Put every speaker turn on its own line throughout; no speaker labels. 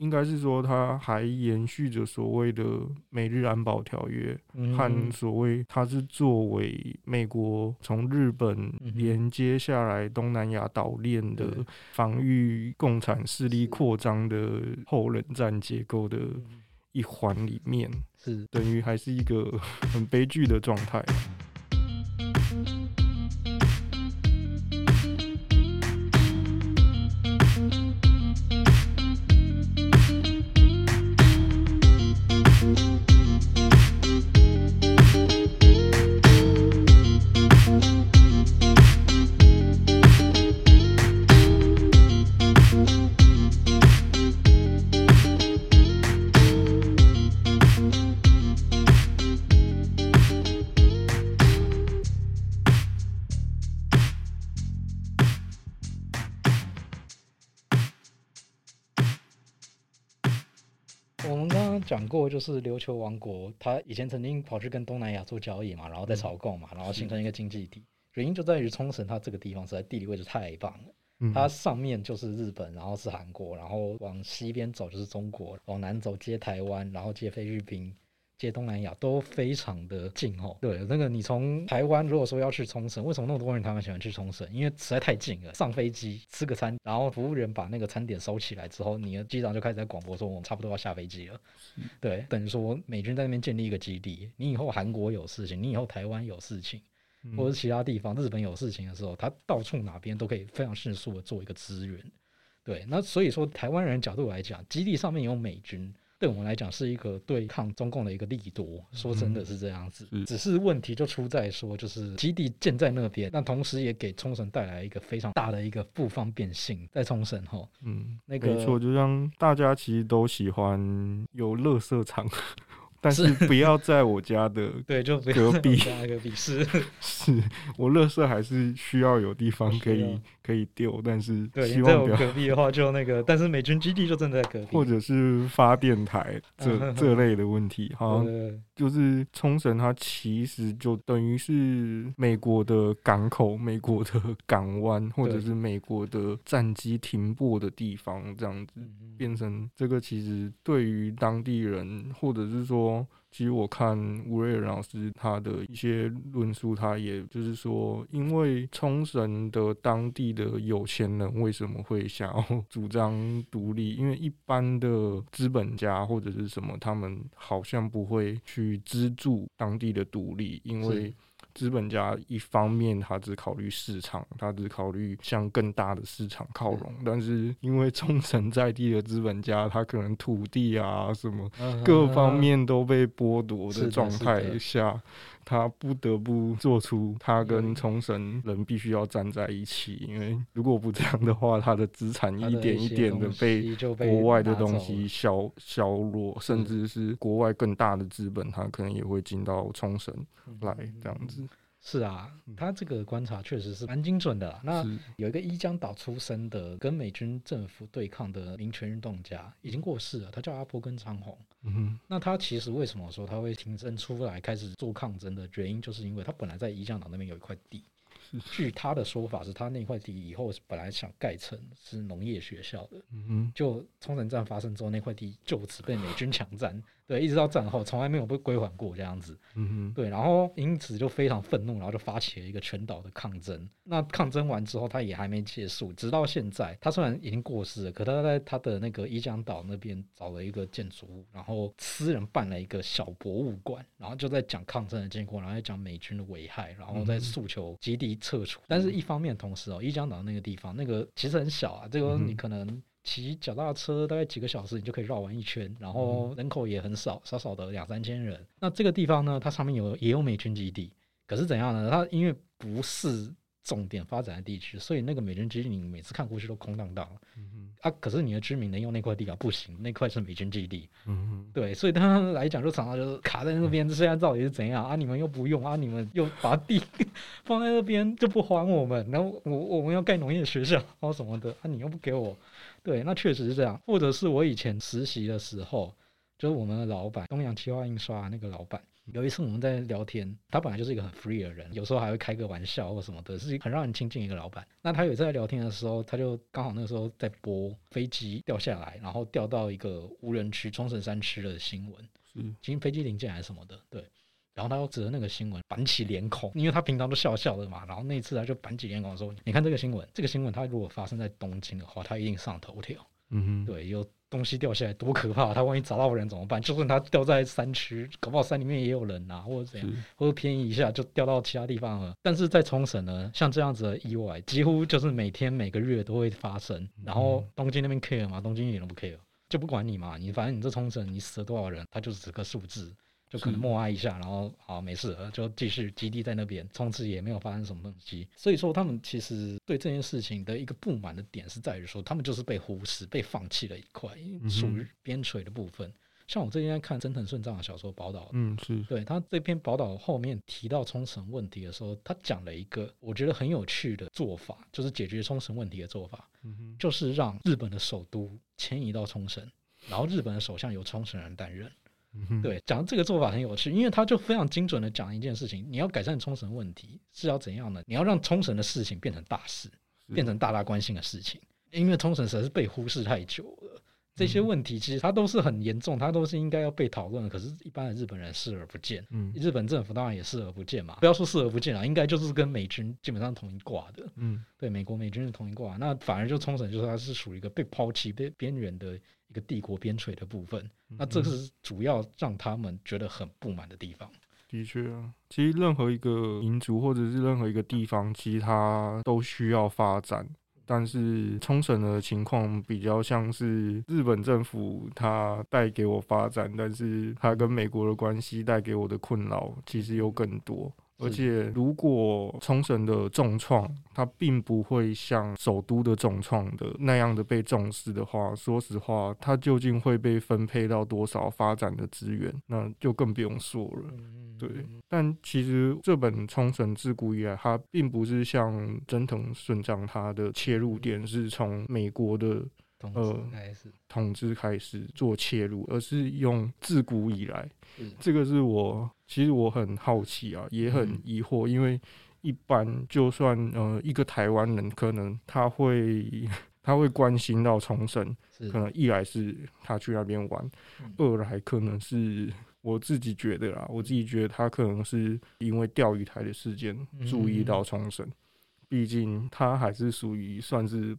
应该是说，它还延续着所谓的美日安保条约和所谓它是作为美国从日本连接下来东南亚岛链的防御共产势力扩张的后冷战结构的一环里面，是。等于还是一个 很悲剧的状
态。过，就是琉球王国，他以前曾经跑去跟东南亚做交易嘛，然后再朝贡嘛，然后形成一个经济体。原因就在于冲绳，它这个地方实在地理位置太棒了，它上面就是日本，然后是韩国，然后往西边走就是中国，往南走接台湾，然后接菲律宾。接东南亚都非常的近哦。对，那个你从台湾如果说要去冲绳，为什么那么多人台湾喜欢去冲绳？因为实在太近了，上飞机吃个餐，然后服务员把那个餐点收起来之后，你的机长就开始在广播说我们差不多要下飞机了。对，等于说美军在那边建立一个基地，你以后韩国有事情，你以后台湾有事情，或者其他地方日本有事情的时候，他到处哪边都可以非常迅速的做一个支援。对，那所以说台湾人角度来讲，基地上面有美军。对我们来讲是一个对抗中共的一个利多，说真的是这样子。只是问题就出在说，就是基地建在那边，那同时也给冲绳带来一个非常大的一个不方便性，在冲绳哈。嗯，那个
没错，就像大家其实都喜欢有垃圾场。但是不要在我家的
对，就
隔壁。
隔壁是。
是，我垃圾还是需要有地方可以可以丢，但是希望
在我隔壁的话就那个，但是美军基地就正在隔壁，
或者是发电台这这类的问题，好像就是冲绳，它其实就等于是美国的港口、美国的港湾，或者是美国的战机停泊的地方，这样子变成这个，其实对于当地人，或者是说。其实我看吴瑞老师他的一些论述，他也就是说，因为冲绳的当地的有钱人为什么会想要主张独立？因为一般的资本家或者是什么，他们好像不会去资助当地的独立，因为。资本家一方面他只考虑市场，他只考虑向更大的市场靠拢，但是因为冲绳在地的资本家，他可能土地啊什么各方面都被剥夺的状态下。他不得不做出，他跟冲绳人必须要站在一起，因为如果不这样的话，他的资产一点一点的被国外的东西消消弱，甚至是国外更大的资本，他可能也会进到冲绳来这样子。
是啊，他这个观察确实是蛮精准的。那有一个伊江岛出生的，跟美军政府对抗的民权运动家，已经过世了。他叫阿波根昌宏。嗯哼，那他其实为什么说他会挺身出来开始做抗争的原因，就是因为他本来在伊江岛那边有一块地。据他的说法，是他那块地以后本来想盖成是农业学校的。嗯哼，就冲绳战发生之后，那块地就此被美军抢占。对，一直到战后，从来没有被归还过这样子。嗯哼，对，然后因此就非常愤怒，然后就发起了一个全岛的抗争。那抗争完之后，他也还没结束，直到现在，他虽然已经过世了，可他在他的那个伊江岛那边找了一个建筑物，然后私人办了一个小博物馆，然后就在讲抗争的经过，然后在讲美军的危害，然后在诉求基地撤除。嗯、但是一方面，同时哦，伊江岛那个地方，那个其实很小啊，这个你可能。骑脚踏车大概几个小时，你就可以绕完一圈，然后人口也很少，少少的两三千人。那这个地方呢，它上面有也有美军基地，可是怎样呢？它因为不是重点发展的地区，所以那个美军基地你每次看过去都空荡荡。嗯啊，可是你的居民能用那块地啊？不行，那块是美军基地。嗯对，所以他们来讲就常常就是卡在那边，现在到底是怎样啊？你们又不用啊？你们又把地 放在那边就不还我们，然后我我们要盖农业学校，然后什么的啊？你又不给我。对，那确实是这样。或者是我以前实习的时候，就是我们的老板东洋企划印刷那个老板，有一次我们在聊天，他本来就是一个很 free 的人，有时候还会开个玩笑或什么的，是很让人亲近一个老板。那他有一次在聊天的时候，他就刚好那个时候在播飞机掉下来，然后掉到一个无人区冲绳山区的新闻，嗯，其实飞机零件还是什么的，对。然后他又指着那个新闻板起脸孔，因为他平常都笑笑的嘛。然后那一次他就板起脸孔说：“你看这个新闻，这个新闻他如果发生在东京的话，他一定上头条。嗯哼，对，有东西掉下来多可怕！他万一砸到人怎么办？就算他掉在山区，搞不好山里面也有人啊，或者怎样，或者偏移一下就掉到其他地方了。但是在冲绳呢，像这样子的意外，几乎就是每天每个月都会发生。然后东京那边 care 嘛，东京一点都不 care，就不管你嘛，你反正你这冲绳你死了多少人，他就是这个数字。”就可能默哀一下，然后好没事了，就继续基地在那边，从此也没有发生什么东西。所以说，他们其实对这件事情的一个不满的点是在于说，他们就是被忽视、被放弃了一块，属于边陲的部分。嗯、像我最近在看真藤顺藏的小说宝岛，嗯，是对他这篇宝岛后面提到冲绳问题的时候，他讲了一个我觉得很有趣的做法，就是解决冲绳问题的做法，嗯、就是让日本的首都迁移到冲绳，然后日本的首相由冲绳人担任。对，讲这个做法很有趣，因为他就非常精准的讲一件事情：你要改善冲绳问题是要怎样呢？你要让冲绳的事情变成大事，变成大家关心的事情。因为冲绳实在是被忽视太久了，这些问题其实它都是很严重，它都是应该要被讨论的。可是，一般的日本人视而不见，嗯，日本政府当然也视而不见嘛。不要说视而不见了，应该就是跟美军基本上同一挂的，嗯，对，美国美军是同一挂，那反而就冲绳就是它是属于一个被抛弃、被边缘的。一个帝国边陲的部分，那这个是主要让他们觉得很不满的地方。
的确啊，其实任何一个民族或者是任何一个地方，其实它都需要发展。但是冲绳的情况比较像是日本政府它带给我发展，但是它跟美国的关系带给我的困扰其实又更多。而且，如果冲绳的重创，它并不会像首都的重创的那样的被重视的话，说实话，它究竟会被分配到多少发展的资源，那就更不用说了。对，但其实这本冲绳自古以来，它并不是像真藤顺章他的切入点是从美国的。呃，统治开始做切入，而是用自古以来，这个是我其实我很好奇啊，也很疑惑，因为一般就算呃一个台湾人，可能他会 他会关心到冲绳，可能一来是他去那边玩，二来可能是我自己觉得啦，我自己觉得他可能是因为钓鱼台的事件注意到冲绳，毕竟他还是属于算是。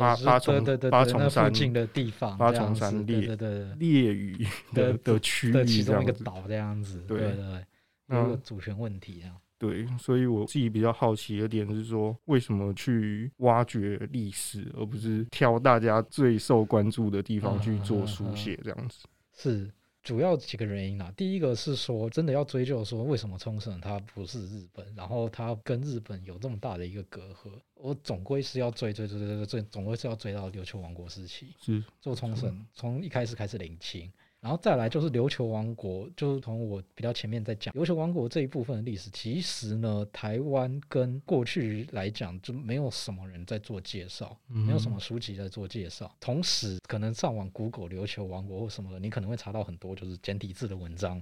八八重八重山
近的地方，
八重山列对对列屿的 的区域
其中一个岛这样子，对对，有个主权问题啊。
对，所以我自己比较好奇的点是说，为什么去挖掘历史，而不是挑大家最受关注的地方去做书写这样子？
是。主要几个原因啊，第一个是说，真的要追究说，为什么冲绳它不是日本，然后它跟日本有这么大的一个隔阂，我总归是要追追追追追追，总归是要追到琉球王国时期，是做冲绳从一开始开始领情。然后再来就是琉球王国，就是从我比较前面在讲琉球王国这一部分的历史，其实呢，台湾跟过去来讲就没有什么人在做介绍，没有什么书籍在做介绍。同时，可能上网 Google 琉球王国或什么的，你可能会查到很多就是简体字的文章，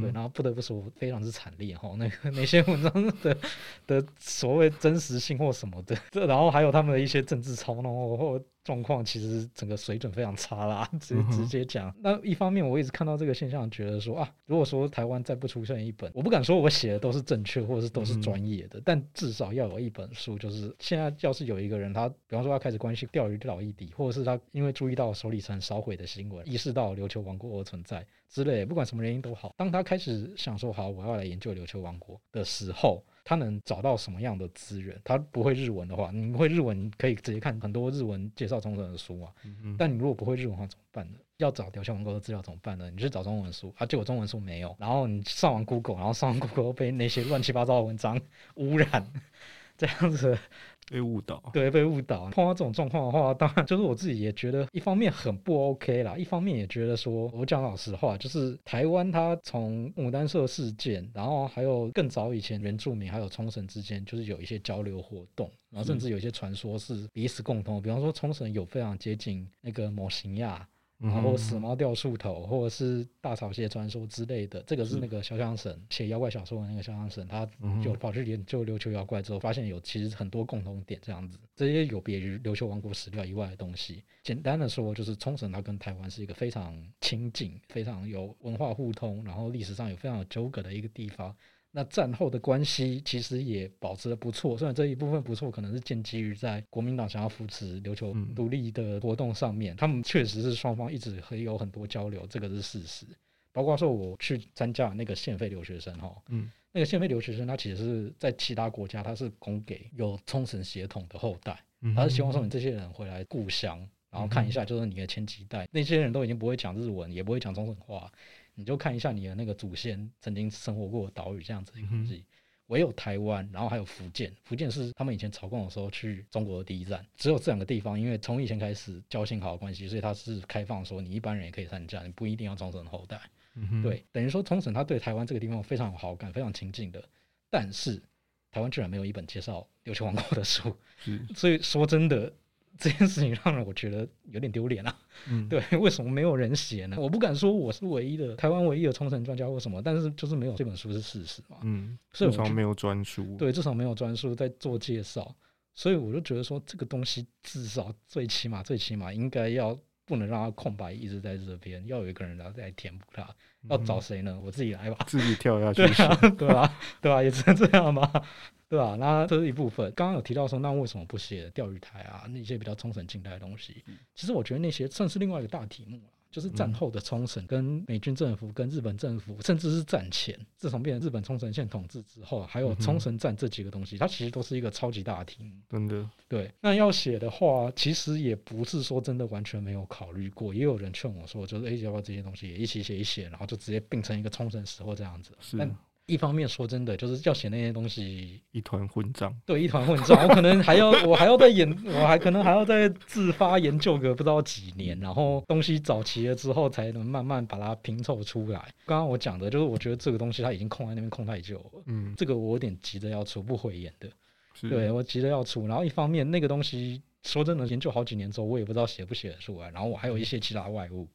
对。然后不得不说，非常之惨烈哈，那个那些文章的的所谓真实性或什么的，然后还有他们的一些政治操弄或。状况其实整个水准非常差啦，直直接讲。那一方面，我一直看到这个现象，觉得说啊，如果说台湾再不出现一本，我不敢说我写的都是正确，或者是都是专业的，但至少要有一本书，就是现在要是有一个人，他比方说他开始关心钓鱼岛议题，或者是他因为注意到首里城烧毁的新闻，意识到琉球王国而存在之类，不管什么原因都好，当他开始想说好，我要来研究琉球王国的时候。他能找到什么样的资源？他不会日文的话，你会日文，可以直接看很多日文介绍中文的书啊。但你如果不会日文的话，怎么办呢？要找琉球王国的资料怎么办呢？你去找中文书啊，结果中文书没有，然后你上完 Google，然后上完 Google 被那些乱七八糟的文章 污染，这样子。
被误导，
对，被误导。碰到这种状况的话，当然就是我自己也觉得，一方面很不 OK 啦，一方面也觉得说，我讲老实话，就是台湾它从牡丹社事件，然后还有更早以前原住民还有冲绳之间，就是有一些交流活动，然后甚至有一些传说是彼此共通，比方说冲绳有非常接近那个摩西亚。然后死猫掉树头，或者是大草鞋传说之类的，这个是那个潇湘神写妖怪小说的那个潇湘神，他就跑去研究琉球妖怪之后，发现有其实很多共同点，这样子，这些有别于琉球王国史料以外的东西。简单的说，就是冲绳它跟台湾是一个非常亲近、非常有文化互通，然后历史上有非常有纠葛的一个地方。那战后的关系其实也保持的不错，虽然这一部分不错，可能是建基于在国民党想要扶持琉球独立的活动上面，他们确实是双方一直会有很多交流，这个是事实。包括说我去参加那个现费留学生哈，嗯，那个现费留学生他其实是在其他国家，他是供给有冲绳血统的后代，他是希望说你这些人回来故乡，然后看一下就是你的前几代那些人都已经不会讲日文，也不会讲冲绳话。你就看一下你的那个祖先曾经生活过的岛屿这样子的东西，唯有台湾，然后还有福建，福建是他们以前朝贡的时候去中国的第一站，只有这两个地方，因为从以前开始交情好的关系，所以它是开放说你一般人也可以参加，你不一定要冲绳后代。对，等于说冲绳他对台湾这个地方非常有好感，非常亲近的，但是台湾居然没有一本介绍琉球王国的书，所以说真的。这件事情让我觉得有点丢脸啊！嗯，对，为什么没有人写呢？我不敢说我是唯一的台湾唯一的冲绳专家或什么，但是就是没有这本书是事实嘛。嗯，
至少没有专书。
对，至少没有专书在做介绍，所以我就觉得说这个东西至少最起码最起码应该要不能让它空白一直在这边，要有一个人来来填补它。要找谁呢？我自己来吧，
自己跳下去。
对啊，对啊，对啊，也只能这样吧。对吧？那这是一部分。刚刚有提到说，那为什么不写钓鱼台啊？那些比较冲绳近代的东西，其实我觉得那些算是另外一个大题目，就是战后的冲绳跟美军政府、跟日本政府，甚至是战前，自从变成日本冲绳县统治之后，还有冲绳战这几个东西，它其实都是一个超级大的题目。
真的。
对。那要写的话，其实也不是说真的完全没有考虑过，也有人劝我说，就是哎，要不要这些东西也一起写一写，然后就直接并成一个冲绳史或这样子。
是。
一方面说真的，就是要写那些东西
一团混账，
对，一团混账。我可能还要，我还要再研，我还可能还要再自发研究个不知道几年，然后东西找齐了之后，才能慢慢把它拼凑出来。刚刚我讲的就是，我觉得这个东西它已经空在那边空太久了，嗯，这个我有点急着要出，不回言的，对我急着要出。然后一方面那个东西说真的，研究好几年之后，我也不知道写不写得出来。然后我还有一些其他外物。嗯，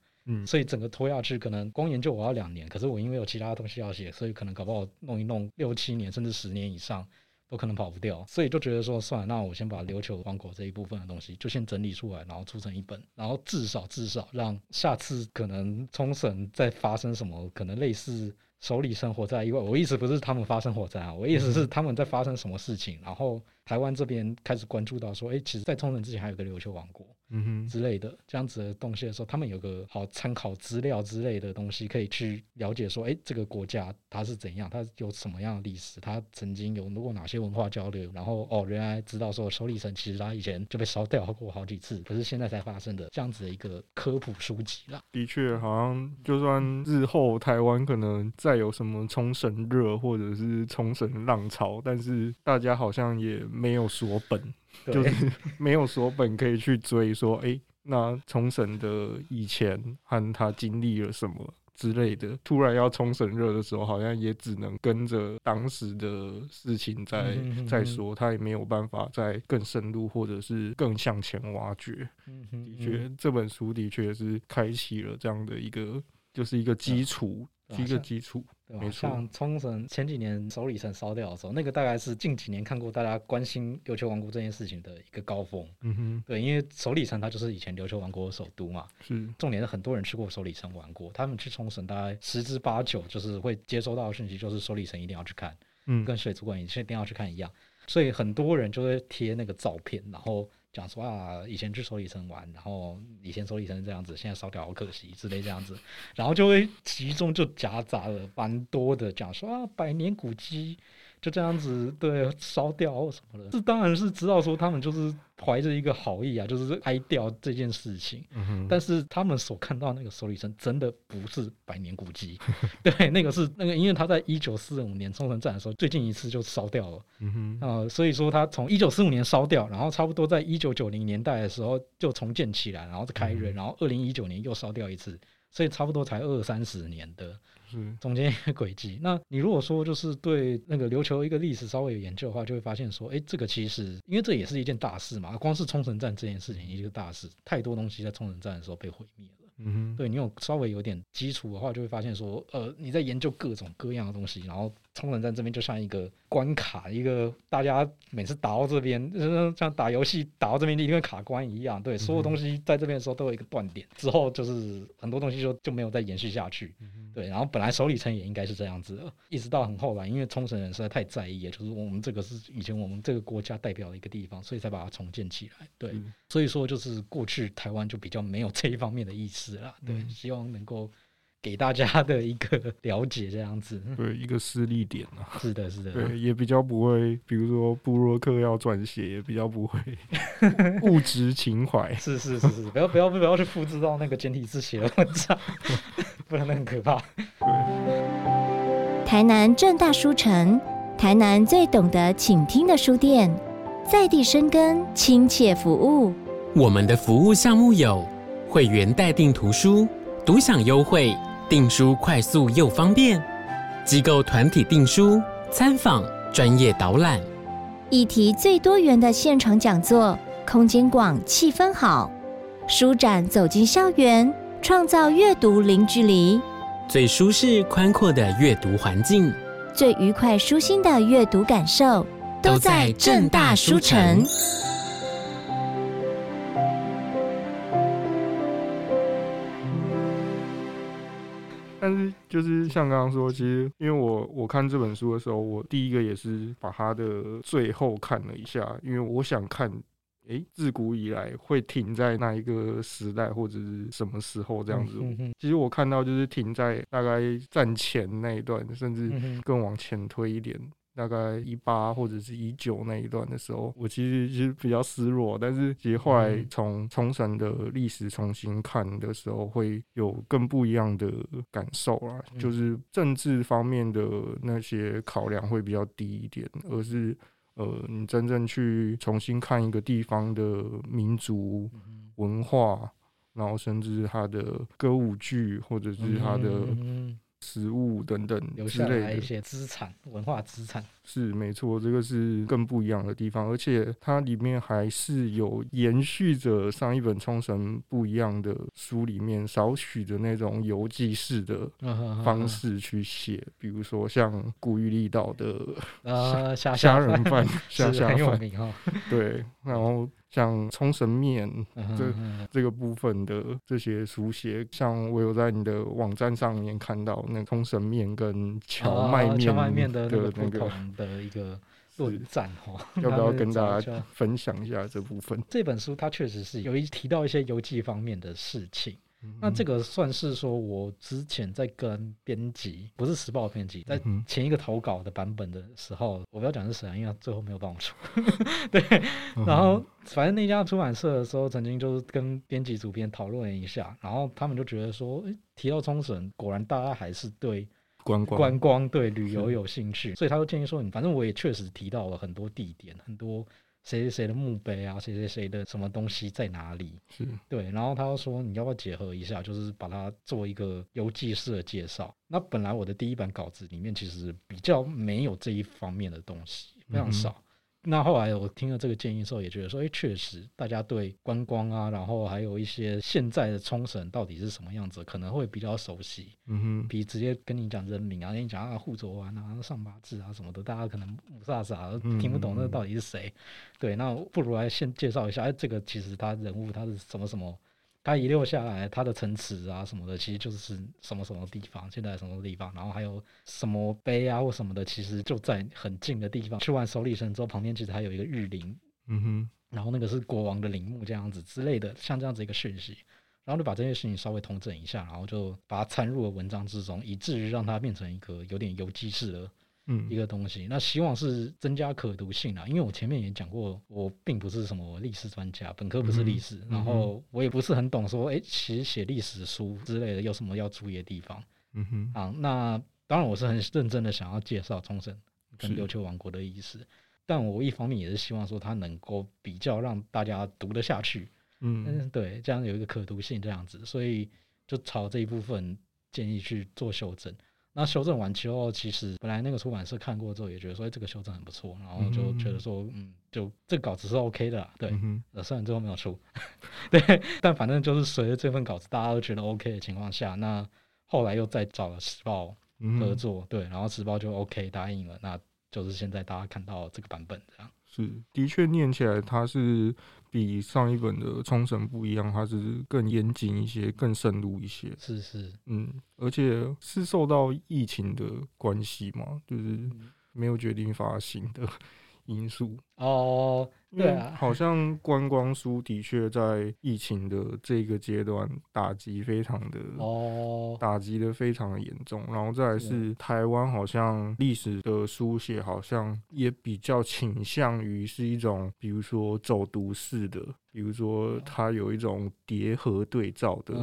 所以整个拖下去，可能光研究我要两年，可是我因为有其他东西要写，所以可能搞不好弄一弄六七年，甚至十年以上都可能跑不掉。所以就觉得说，算了，那我先把琉球王国这一部分的东西就先整理出来，然后出成一本，然后至少至少让下次可能冲绳再发生什么可能类似首里生火灾意外，我意思不是他们发生火灾啊，我意思是他们在发生什么事情，然后台湾这边开始关注到说，哎，其实，在冲绳之前还有个琉球王国。嗯哼，之类的这样子的东西的时候，他们有个好参考资料之类的东西，可以去了解说，哎，这个国家它是怎样，它有什么样的历史，它曾经有过哪些文化交流，然后哦，原来知道说首里城其实它以前就被烧掉过好几次，可是现在才发生的这样子的一个科普书籍啦。
的确，好像就算日后台湾可能再有什么冲绳热或者是冲绳浪潮，但是大家好像也没有锁本。就是 没有锁本可以去追，说，哎、欸，那冲绳的以前和他经历了什么之类的，突然要冲绳热的时候，好像也只能跟着当时的事情在在说，他也没有办法再更深入或者是更向前挖掘。的确，这本书的确是开启了这样的一个，就是一个基础。一个基础，
对吧？像冲绳前几年首里城烧掉的时候，那个大概是近几年看过大家关心琉球王国这件事情的一个高峰。嗯哼，对，因为首里城它就是以前琉球王国的首都嘛。是，重点是很多人去过首里城玩过，他们去冲绳大概十之八九就是会接收到的讯息，就是首里城一定要去看，嗯，跟水族馆一定要去看一样。所以很多人就会贴那个照片，然后。讲实话，以前去所以城玩，然后以前首里城这样子，现在烧掉好可惜之类这样子，然后就会其中就夹杂了蛮多的讲说啊，百年古迹。就这样子，对，烧掉或什么的，这当然是知道说他们就是怀着一个好意啊，就是哀悼这件事情。嗯、哼但是他们所看到那个首里城真的不是百年古迹，对，那个是那个，因为他在一九四五年冲绳战的时候，最近一次就烧掉了。啊、嗯哼呃，所以说他从一九四五年烧掉，然后差不多在一九九零年代的时候就重建起来，然后再开园，嗯、然后二零一九年又烧掉一次，所以差不多才二三十年的。是中间一个轨迹。那你如果说就是对那个琉球一个历史稍微有研究的话，就会发现说，哎，这个其实因为这也是一件大事嘛。光是冲绳战这件事情一个大事，太多东西在冲绳战的时候被毁灭了。嗯哼，对你有稍微有点基础的话，就会发现说，呃，你在研究各种各样的东西，然后冲绳站这边就像一个关卡，一个大家每次打到这边，呃、像打游戏打到这边一定会卡关一样。对，所有东西在这边的时候都有一个断点，之后就是很多东西就就没有再延续下去。对，然后本来首里城也应该是这样子的，一直到很后来，因为冲绳人实在太在意，也就是我们这个是以前我们这个国家代表的一个地方，所以才把它重建起来。对，嗯、所以说就是过去台湾就比较没有这一方面的意识了。对，嗯、希望能够给大家的一个 了解，这样子。
对，一个施力点啊。
是的，是的。
对，也比较不会，比如说布洛克要转写，也比较不会 物质情怀。
是是是是，不要不要不要去复制到那个简体字写的文章。不然很可怕。
台南正大书城，台南最懂得倾听的书店，在地生根，亲切服务。
我们的服务项目有会员代订图书、独享优惠、订书快速又方便；机构团体订书、参访、专业导览；
议题最多元的现场讲座，空间广，气氛好；书展走进校园。创造阅读零距离，
最舒适宽阔的阅读环境，
最愉快舒心的阅读感受，都在正大书城。
但是，就是像刚刚说，其实因为我我看这本书的时候，我第一个也是把它的最后看了一下，因为我想看。诶，自古以来会停在那一个时代或者是什么时候这样子？其实我看到就是停在大概战前那一段，甚至更往前推一点，嗯、大概一八或者是一九那一段的时候，我其实其实比较失落。但是其实后来从冲绳的历史重新看的时候，会有更不一样的感受啊，嗯、就是政治方面的那些考量会比较低一点，而是。呃，你真正去重新看一个地方的民族文化，然后甚至它的歌舞剧，或者是它的。食物等等
留下来一些资产，文化资产
是没错，这个是更不一样的地方，而且它里面还是有延续着上一本冲绳不一样的书里面少许的那种游记式的方式去写，比如说像古玉丽岛的
呃 虾
虾仁饭，虾虾
饭，
对，然后。像冲绳面这这个部分的这些书写，像我有在你的网站上面看到那冲绳面跟荞麦面、荞麦面的那个
不同的一个 论战哦，
要不要 跟大家分享一下这部分？
这本书它确实是有一提到一些游记方面的事情。那这个算是说，我之前在跟编辑，不是时报编辑，在前一个投稿的版本的时候，我不要讲是谁啊，因为最后没有帮我出。对，然后反正那家出版社的时候，曾经就是跟编辑主编讨论了一下，然后他们就觉得说，诶，提到冲绳，果然大家还是对观光、观光对旅游有兴趣，所以他就建议说，你反正我也确实提到了很多地点，很多。谁谁谁的墓碑啊，谁谁谁的什么东西在哪里？是对，然后他又说，你要不要结合一下，就是把它做一个游记式的介绍。那本来我的第一版稿子里面其实比较没有这一方面的东西，非常少。嗯那后来我听了这个建议之后，也觉得说，哎，确实大家对观光啊，然后还有一些现在的冲绳到底是什么样子，可能会比较熟悉。嗯哼，比直接跟你讲人名啊，跟你讲啊护佐丸啊、上八字啊什么的，大家可能雾煞煞听不懂那到底是谁。嗯、对，那不如来先介绍一下，哎，这个其实他人物他是什么什么。他遗留下来，它的城池啊什么的，其实就是什么什么地方，现在什么地方，然后还有什么碑啊或什么的，其实就在很近的地方。去完首里城之后，旁边其实还有一个玉林，嗯哼，然后那个是国王的陵墓这样子之类的，像这样子一个讯息，然后就把这些事情稍微统整一下，然后就把它掺入了文章之中，以至于让它变成一个有点游记式的。嗯，一个东西，那希望是增加可读性啊，因为我前面也讲过，我并不是什么历史专家，本科不是历史，嗯、然后我也不是很懂说，哎、欸，其实写历史书之类的有什么要注意的地方？嗯哼，啊，那当然我是很认真的想要介绍冲绳跟琉球王国的意思，但我一方面也是希望说它能够比较让大家读得下去，嗯，嗯，对，这样有一个可读性这样子，所以就朝这一部分建议去做修正。那修正完之后，其实本来那个出版社看过之后也觉得说，哎，这个修正很不错，然后就觉得说，嗯，就这个稿子是 OK 的，对，呃、虽然最后没有出，对，但反正就是随着这份稿子大家都觉得 OK 的情况下，那后来又再找了时报合作，对，然后时报就 OK 答应了，那就是现在大家看到这个版本这样。
是，的确念起来它是比上一本的冲绳不一样，它是更严谨一些，更深入一些。
是是，
嗯，而且是受到疫情的关系嘛，就是没有决定发行的因素
哦。对啊，
好像观光书的确在疫情的这个阶段打击非常的哦，打击的非常的严重。然后再来是台湾，好像历史的书写好像也比较倾向于是一种，比如说走读式的，比如说它有一种叠合对照的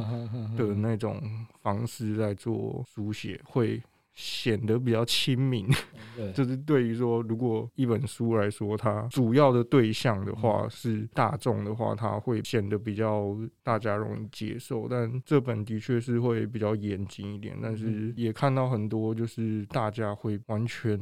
的那种方式在做书写会。显得比较亲民，对。就是对于说，如果一本书来说，它主要的对象的话是大众的话，它会显得比较大家容易接受。但这本的确是会比较严谨一点，但是也看到很多就是大家会完全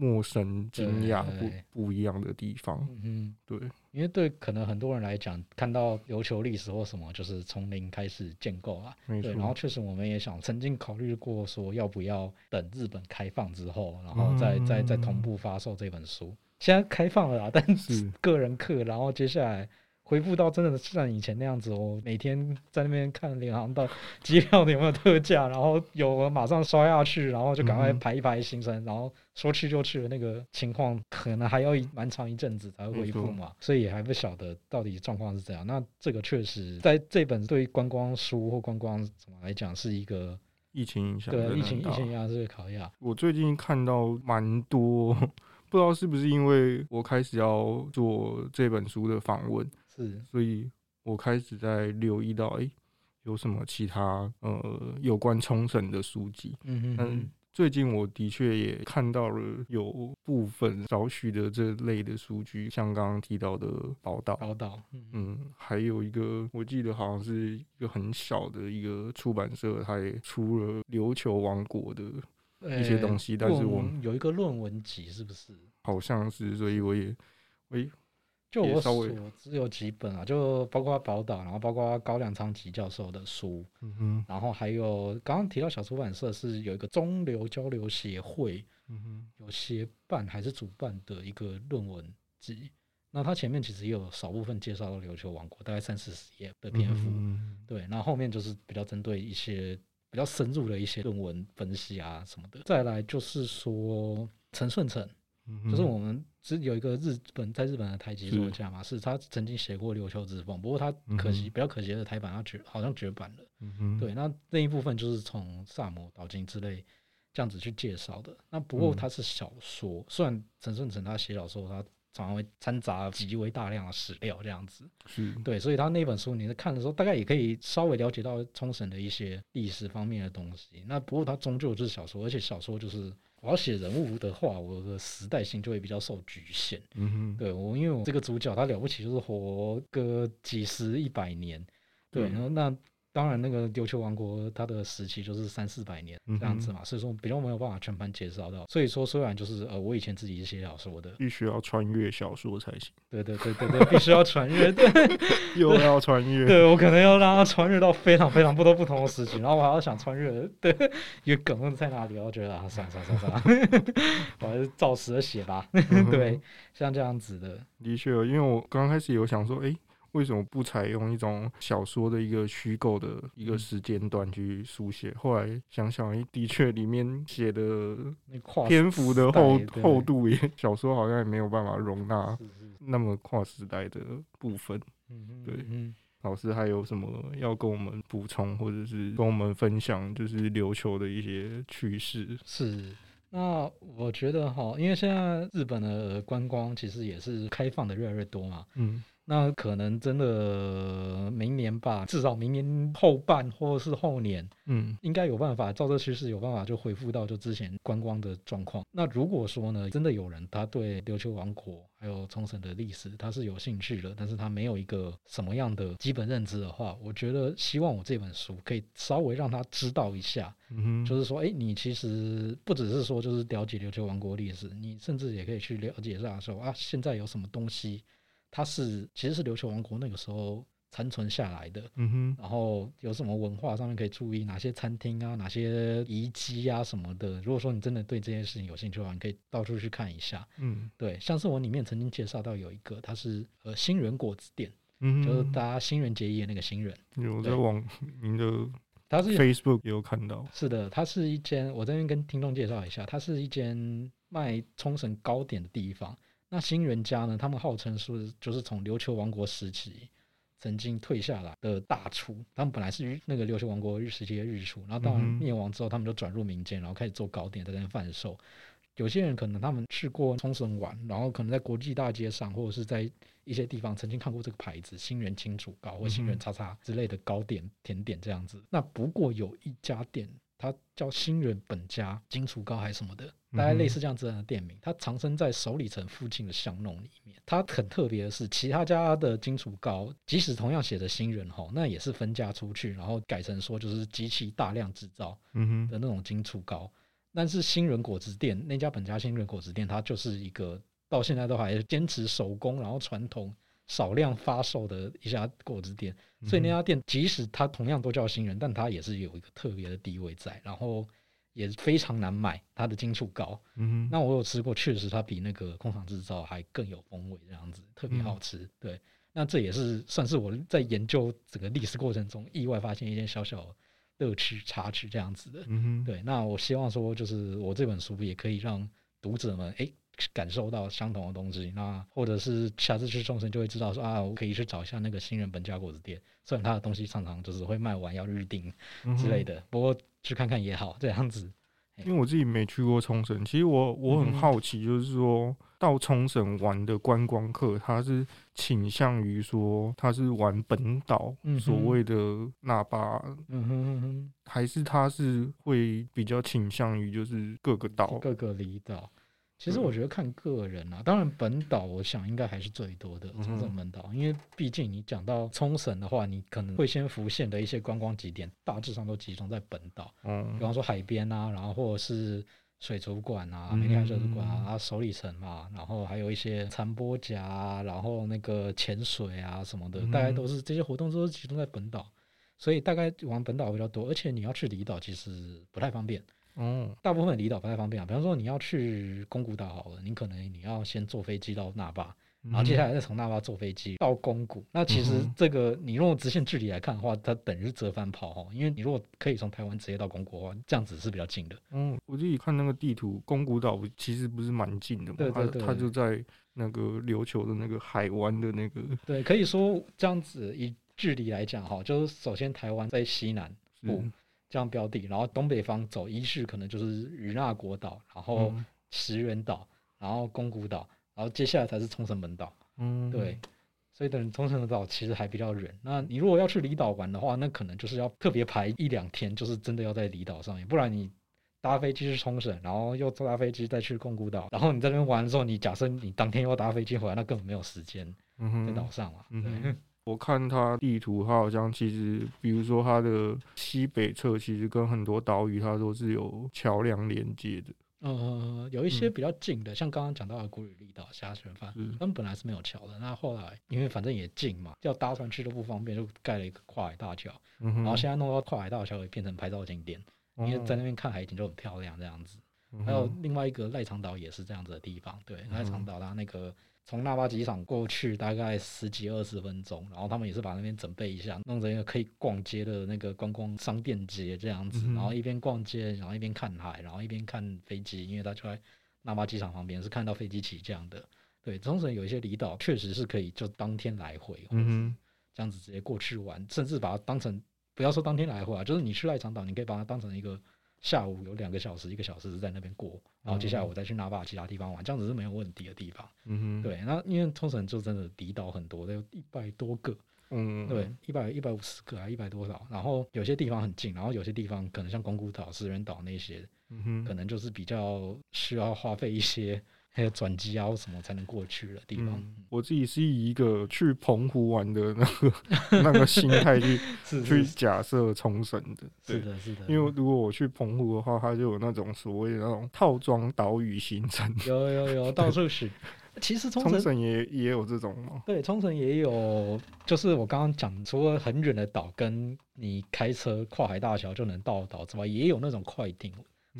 陌生、惊讶、不不一样的地方。嗯，对。
因为对可能很多人来讲，看到琉球历史或什么，就是从零开始建构啊。对，然后确实我们也想曾经考虑过说，要不要等日本开放之后，然后再再再同步发售这本书。现在开放了啦，但是个人课，然后接下来。恢复到真的像以前那样子，我每天在那边看联航到机票有没有特价，然后有了马上刷下去，然后就赶快排一排行程，嗯、然后说去就去的那个情况，可能还要蛮长一阵子才会恢复嘛，所以也还不晓得到底状况是怎样。那这个确实在这本对于观光书或观光怎么来讲是一个
疫情影响，
对疫情疫情影响这个考验。
我最近看到蛮多，不知道是不是因为我开始要做这本书的访问。是，所以我开始在留意到，哎、欸，有什么其他呃有关冲绳的书籍？嗯哼，哼，但最近我的确也看到了有部分少许的这类的数据，像刚刚提到的宝岛，
宝岛，嗯，
嗯，还有一个我记得好像是一个很小的一个出版社，它也出了琉球王国的一些东西，欸、但是我们
有一个论文集，是不是？
好像是，所以我也，我也。
就我所知有几本啊，就包括宝岛，然后包括高良昌吉教授的书，嗯哼，然后还有刚刚提到小出版社是有一个中流交流协会，嗯哼，有协办还是主办的一个论文集，那它前面其实也有少部分介绍到琉球王国，大概三四十页的篇幅，嗯哼，对，那后，后面就是比较针对一些比较深入的一些论文分析啊什么的，再来就是说陈顺成。就是我们只有一个日本在日本的台籍作家嘛，是，他曾经写过《琉球之风》，不过他可惜、嗯、比较可惜的台版他绝好像绝版了。嗯、哼对，那那一部分就是从萨摩岛津之类这样子去介绍的。那不过他是小说，嗯、虽然陈顺成他写小说，他常常会掺杂极为大量的史料这样子。是对，所以他那本书你在看的时候，大概也可以稍微了解到冲绳的一些历史方面的东西。那不过他终究就是小说，而且小说就是。我要写人物的话，我的时代性就会比较受局限。嗯哼，对我，因为我这个主角他了不起，就是活个几十、一百年。对，然后那。当然，那个琉球王国它的时期就是三四百年这样子嘛，嗯、所以说比较没有办法全盘介绍到。所以说，虽然就是呃，我以前自己写小说的，
必须要穿越小说才行。
对对对对对，必须要穿越，对，
又要穿越。
对，我可能要让他穿越到非常非常不多不同的时期，然后我还要想穿越，对，一个梗在哪里？我觉得啊，算了算了算了，我还是照实的写吧。对，像这样子的，
的确，因为我刚开始有想说，哎、欸。为什么不采用一种小说的一个虚构的一个时间段去书写？后来想想，的确里面写的篇幅的厚厚度也，小说好像也没有办法容纳那么跨时代的部分。对，老师还有什么要跟我们补充，或者是跟我们分享，就是琉球的一些趣事？
是，那我觉得哈，因为现在日本的观光其实也是开放的越来越多嘛。嗯。那可能真的明年吧，至少明年后半或者是后年，嗯，应该有办法照这趋势有办法就恢复到就之前观光的状况。那如果说呢，真的有人他对琉球王国还有冲绳的历史他是有兴趣的，但是他没有一个什么样的基本认知的话，我觉得希望我这本书可以稍微让他知道一下，嗯哼，就是说，哎，你其实不只是说就是了解琉球王国历史，你甚至也可以去了解一下说啊，现在有什么东西。它是其实是琉球王国那个时候残存下来的，嗯哼，然后有什么文化上面可以注意，哪些餐厅啊，哪些遗迹啊什么的。如果说你真的对这件事情有兴趣的话，你可以到处去看一下，嗯，对，像是我里面曾经介绍到有一个，它是呃新人果子店，嗯哼，就是大家新人结衣的那个新人，
有在网您的，它是 Facebook 有看到，
是的，它是一间，我这边跟听众介绍一下，它是一间卖冲绳糕点的地方。那新垣家呢？他们号称是就是从琉球王国时期曾经退下来的大厨。他们本来是那个琉球王国日时期的日厨，然后当然灭亡之后，他们就转入民间，然后开始做糕点在那边贩售。有些人可能他们去过冲绳玩，然后可能在国际大街上或者是在一些地方曾经看过这个牌子“新垣清煮糕”或“新垣叉叉”之类的糕点甜点这样子。那不过有一家店。它叫新垣本家金厨糕还是什么的，大概类似这样子的店名。它藏身在首里城附近的巷弄里面。它很特别的是，其他家的金厨糕，即使同样写着新人吼，那也是分家出去，然后改成说就是机器大量制造的那种金厨糕。但是新垣果汁店那家本家新垣果汁店，它就是一个到现在都还坚持手工，然后传统。少量发售的一家果汁店，所以那家店即使它同样都叫新人，但它也是有一个特别的地位在，然后也非常难买。它的金厨糕，嗯，那我有吃过，确实它比那个工厂制造还更有风味，这样子特别好吃。嗯、对，那这也是算是我在研究整个历史过程中意外发现一件小小乐趣插曲这样子的。嗯哼，对，那我希望说，就是我这本书也可以让读者们，哎。感受到相同的东西，那或者是下次去冲绳就会知道说啊，我可以去找一下那个新人本家果子店，虽然他的东西常常就是会卖完要预定之类的，嗯、不过去看看也好，这样子。
因为我自己没去过冲绳，其实我我很好奇，就是说、嗯、到冲绳玩的观光客，他是倾向于说他是玩本岛，嗯、所谓的那巴，嗯哼哼哼，还是他是会比较倾向于就是各个岛，
各个离岛。其实我觉得看个人啊，当然本岛我想应该还是最多的冲绳本岛，因为毕竟你讲到冲绳的话，你可能会先浮现的一些观光景点，大致上都集中在本岛。嗯，比方说海边啊，然后或者是水族馆啊，梅田水族馆啊，首里城嘛，然后还有一些参波岬，然后那个潜水啊什么的，大概都是这些活动都是集中在本岛，所以大概玩本岛比较多，而且你要去离岛其实不太方便。嗯，大部分离岛不太方便啊。比方说你要去宫古岛好了，你可能你要先坐飞机到那霸，然后接下来再从那霸坐飞机到宫古。那其实这个你如果直线距离来看的话，它等于是折返跑哈。因为你如果可以从台湾直接到宫古的话，这样子是比较近的。
嗯，我自己看那个地图，宫古岛其实不是蛮近的嘛。对对对，它就在那个琉球的那个海湾的那个。
对，可以说这样子以距离来讲哈，就是首先台湾在西南部。这样标的，然后东北方走一式可能就是与那国岛，然后石垣岛，然后宫古岛，然后接下来才是冲绳本岛。嗯，对，所以等冲绳本岛其实还比较远。那你如果要去离岛玩的话，那可能就是要特别排一两天，就是真的要在离岛上面，不然你搭飞机去冲绳，然后又坐搭飞机再去宫古岛，然后你在那边玩的时候，你假设你当天又要搭飞机回来，那根本没有时间在岛上嘛。嗯哼对。
我看它地图，它好像其实，比如说它的西北侧，其实跟很多岛屿它都是有桥梁连接的。
呃，有一些比较近的，嗯、像刚刚讲到的古里利岛、虾旋饭，他们本来是没有桥的。那后来因为反正也近嘛，要搭船去都不方便，就盖了一个跨海大桥。嗯、然后现在弄到跨海大桥也变成拍照景点，嗯、因为在那边看海景就很漂亮这样子。嗯、还有另外一个赖长岛也是这样子的地方，对，赖长岛它那个。从那巴机场过去大概十几二十分钟，然后他们也是把那边准备一下，弄成一个可以逛街的那个观光商店街这样子，然后一边逛街，然后一边看海，然后一边看飞机，因为它就在那巴机场旁边，是看到飞机起降的。对，冲绳有一些离岛确实是可以就当天来回，嗯，这样子直接过去玩，甚至把它当成不要说当天来回啊，就是你去赖长岛，你可以把它当成一个下午有两个小时、一个小时是在那边过，然后接下来我再去拿把其他地方玩，这样子是没有问题的地方。嗯哼，对。那因为冲绳就真的离岛很多，有一百多个。嗯，对，一百一百五十个啊，一百多少？然后有些地方很近，然后有些地方可能像宫古岛、石垣岛那些，嗯哼，可能就是比较需要花费一些。还有转机啊，或什么才能过去的地方？
嗯、我自己是以一个去澎湖玩的那个那个心态去 去假设冲绳的，
是的，是的。
因为如果我去澎湖的话，它就有那种所谓的那种套装岛屿行程，
有有有到处是。其实冲绳
也也有这种吗？
对，冲绳也有，就是我刚刚讲，除了很远的岛，跟你开车跨海大桥就能到岛之外，也有那种快艇。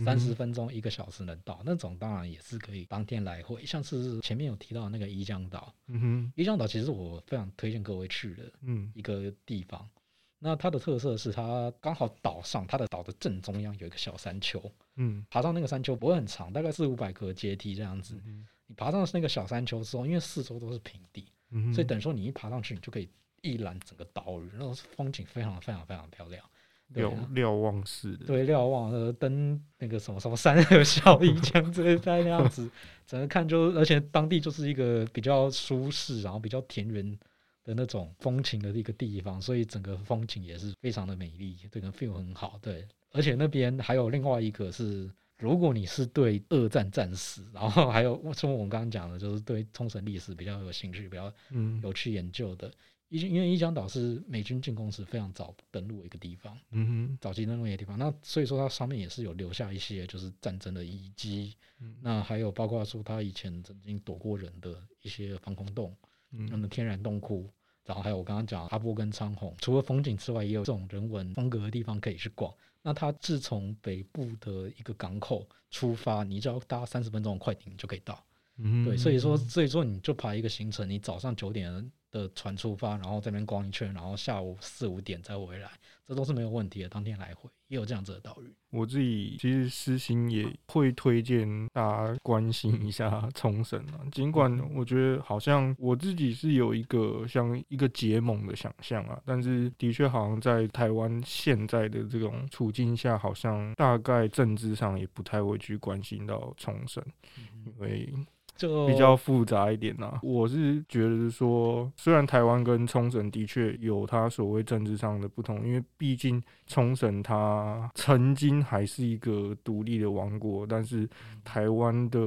三十分钟一个小时能到那种，当然也是可以当天来回。像是前面有提到的那个宜江岛，嗯哼，宜江岛其实我非常推荐各位去的，嗯，一个地方。嗯、那它的特色是它刚好岛上，它的岛的正中央有一个小山丘，嗯，爬上那个山丘不会很长，大概四五百个阶梯这样子。嗯、你爬上那个小山丘之后，因为四周都是平地，嗯、所以等于说你一爬上去，你就可以一览整个岛屿，那种风景非常非常非常漂亮。
瞭瞭望式的，
对，瞭望呃登那个什么什么山和小一江之类在那样子，整个看就，而且当地就是一个比较舒适，然后比较田园的那种风情的一个地方，所以整个风景也是非常的美丽，这个 feel 很好。对，而且那边还有另外一个是，如果你是对二战战史，然后还有 从我们刚刚讲的，就是对冲绳历史比较有兴趣、比较有去研究的。嗯因为伊江岛是美军进攻时非常早登陆的一个地方，嗯哼，早期登陆一个地方，那所以说它上面也是有留下一些就是战争的遗迹，嗯、那还有包括说它以前曾经躲过人的一些防空洞，嗯，那么天然洞窟，然后还有我刚刚讲阿波跟苍红，除了风景之外，也有这种人文风格的地方可以去逛。那它自从北部的一个港口出发，你只要搭三十分钟的快艇就可以到，嗯，对，所以说所以说你就排一个行程，你早上九点。的船出发，然后这边逛一圈，然后下午四五点再回来，这都是没有问题的。当天来回也有这样子的岛屿。
我自己其实私心也会推荐大家关心一下冲绳啊，尽管我觉得好像我自己是有一个像一个结盟的想象啊，但是的确好像在台湾现在的这种处境下，好像大概政治上也不太会去关心到冲绳，因为。就比较复杂一点呐、啊，我是觉得说，虽然台湾跟冲绳的确有它所谓政治上的不同，因为毕竟冲绳它曾经还是一个独立的王国，但是台湾的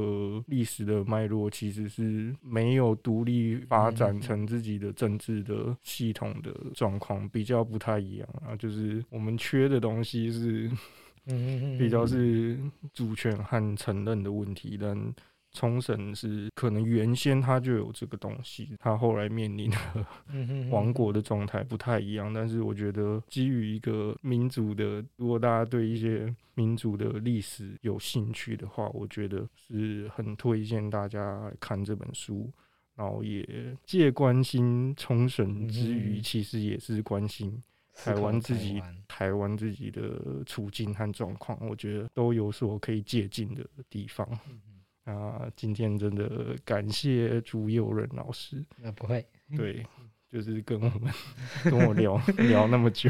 历史的脉络其实是没有独立发展成自己的政治的系统的状况，比较不太一样啊。就是我们缺的东西是，比较是主权和承认的问题，但。冲绳是可能原先它就有这个东西，它后来面临的王 国的状态不太一样。但是我觉得，基于一个民族的，如果大家对一些民族的历史有兴趣的话，我觉得是很推荐大家看这本书。然后也借关心冲绳之余，其实也是关心台湾自己台湾自己的处境和状况。我觉得都有所可以借鉴的地方。啊，今天真的感谢朱佑仁老师。
那不会，
对，就是跟我们跟我聊聊那么久，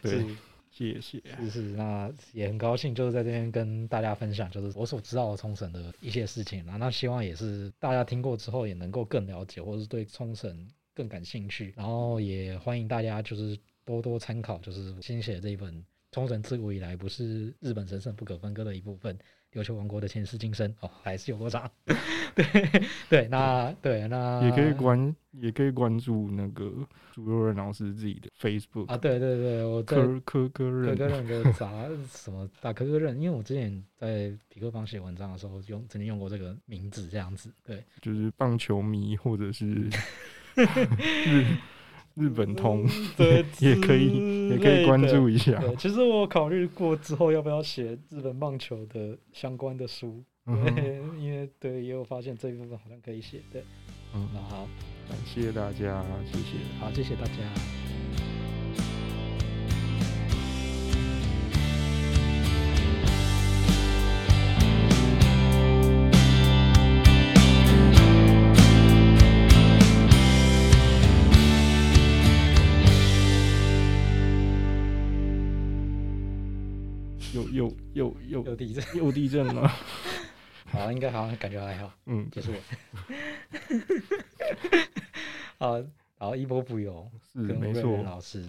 对，谢谢。
是是，那也很高兴，就是在这边跟大家分享，就是我所知道的冲绳的一些事情。那希望也是大家听过之后，也能够更了解，或者是对冲绳更感兴趣。然后也欢迎大家就是多多参考，就是新写这一本《冲绳自古以来不是日本神圣不可分割的一部分》。琉球王国的前世今生哦，还是有多长？对对，那对那
也可以关，也可以关注那个朱佑任老师自己的 Facebook
啊，对对对，我科
科科任
科科任的啥什么大科科任，因为我之前在痞客邦写文章的时候用曾经用过这个名字这样子，对，
就是棒球迷或者是 日本通，
对，
也可以，也可以关注一下。
其实我考虑过之后要不要写日本棒球的相关的书，嗯、因为对，也有发现这一部分好像可以写。对，嗯，那好，
感谢大家，谢谢，
好，谢谢大家。
就又又又
又地震，
又地震了。
好，应该好像感觉还好。嗯，结束了。好，好，一波不有，
是没错。
老师，